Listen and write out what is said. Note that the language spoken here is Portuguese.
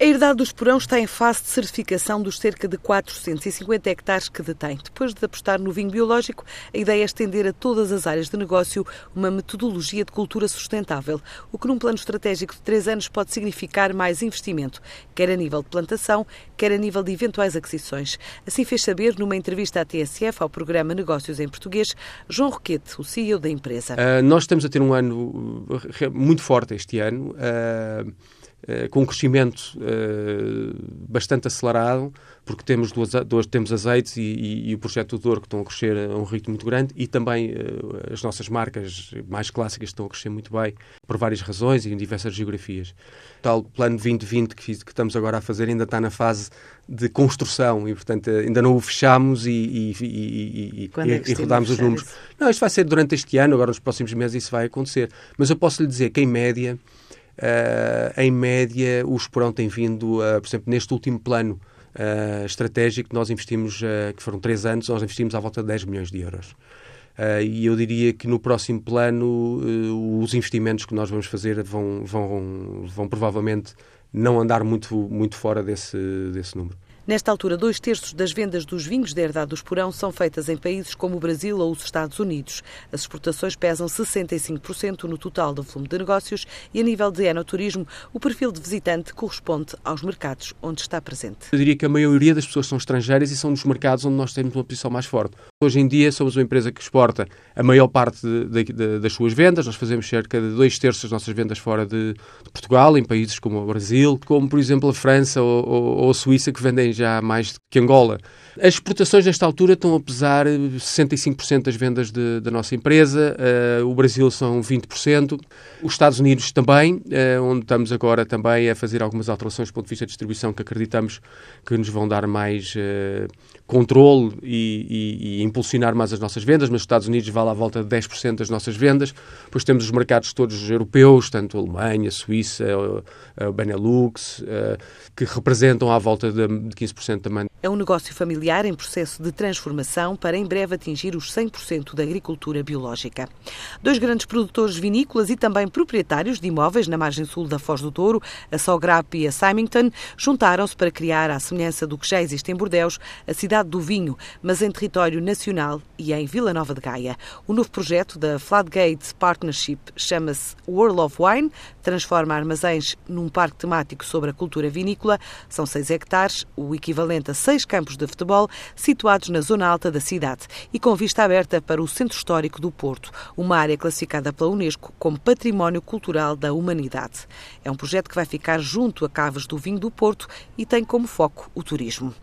A Herdade do Esporão está em fase de certificação dos cerca de 450 hectares que detém. Depois de apostar no vinho biológico, a ideia é estender a todas as áreas de negócio uma metodologia de cultura sustentável, o que num plano estratégico de três anos pode significar mais investimento, quer a nível de plantação, quer a nível de eventuais aquisições. Assim fez saber numa entrevista à TSF, ao programa Negócios em Português, João Roquete, o CEO da empresa. Uh, nós estamos a ter um ano muito forte este ano. Uh com um crescimento uh, bastante acelerado, porque temos, duas, duas temos azeites e, e, e, o projeto do Douro que estão a crescer a um ritmo muito grande e também uh, as nossas marcas mais clássicas estão a crescer muito bem, por várias razões e em diversas geografias. O tal plano 2020 que, que, estamos agora a fazer ainda está na fase de construção e, portanto, ainda não o fechamos e, e, e, é e rodámos os números. Isso? Não, isto vai ser durante este ano, agora nos próximos meses isso vai acontecer. Mas eu posso lhe dizer que, em média, em média, o Esporão tem vindo, uh, por exemplo, neste último plano uh, estratégico, nós investimos, que foram três anos, nós investimos à volta de 10 milhões de euros. e eu diria que no próximo plano, os investimentos que nós vamos fazer vão, vão, vão provavelmente não andar muito, muito fora desse, desse número. Nesta altura, dois terços das vendas dos vinhos de herdade do Esporão são feitas em países como o Brasil ou os Estados Unidos. As exportações pesam 65% no total do volume de negócios e, a nível de enoturismo, o perfil de visitante corresponde aos mercados onde está presente. Eu diria que a maioria das pessoas são estrangeiras e são nos mercados onde nós temos uma posição mais forte. Hoje em dia, somos uma empresa que exporta a maior parte de, de, de, das suas vendas. Nós fazemos cerca de dois terços das nossas vendas fora de, Portugal, em países como o Brasil, como, por exemplo, a França ou, ou, ou a Suíça, que vendem já mais que Angola. As exportações nesta altura estão a pesar 65% das vendas de, da nossa empresa, uh, o Brasil são 20%, os Estados Unidos também, uh, onde estamos agora também a fazer algumas alterações do ponto de vista de distribuição que acreditamos que nos vão dar mais uh, controle e, e, e, impulsionar mais as nossas vendas, mas os Estados Unidos vale à volta de 10% das nossas vendas. Depois temos os mercados todos europeus, tanto a Alemanha, a Suíça, o Benelux, que representam à volta de 15% também. É um negócio familiar em processo de transformação para em breve atingir os 100% da agricultura biológica. Dois grandes produtores vinícolas e também proprietários de imóveis na margem sul da Foz do Douro, a Sograp e a Symington, juntaram-se para criar, à semelhança do que já existe em Bordeus, a cidade do vinho, mas em território nacional e em Vila Nova de Gaia. O novo projeto da Flatgate Partnership chama-se World of Wine, transforma armazéns num parque temático sobre a cultura vinícola. São 6 hectares, o equivalente a seis campos de futebol situados na zona alta da cidade e com vista aberta para o Centro Histórico do Porto, uma área classificada pela Unesco como Património Cultural da Humanidade. É um projeto que vai ficar junto a Caves do Vinho do Porto e tem como foco o turismo.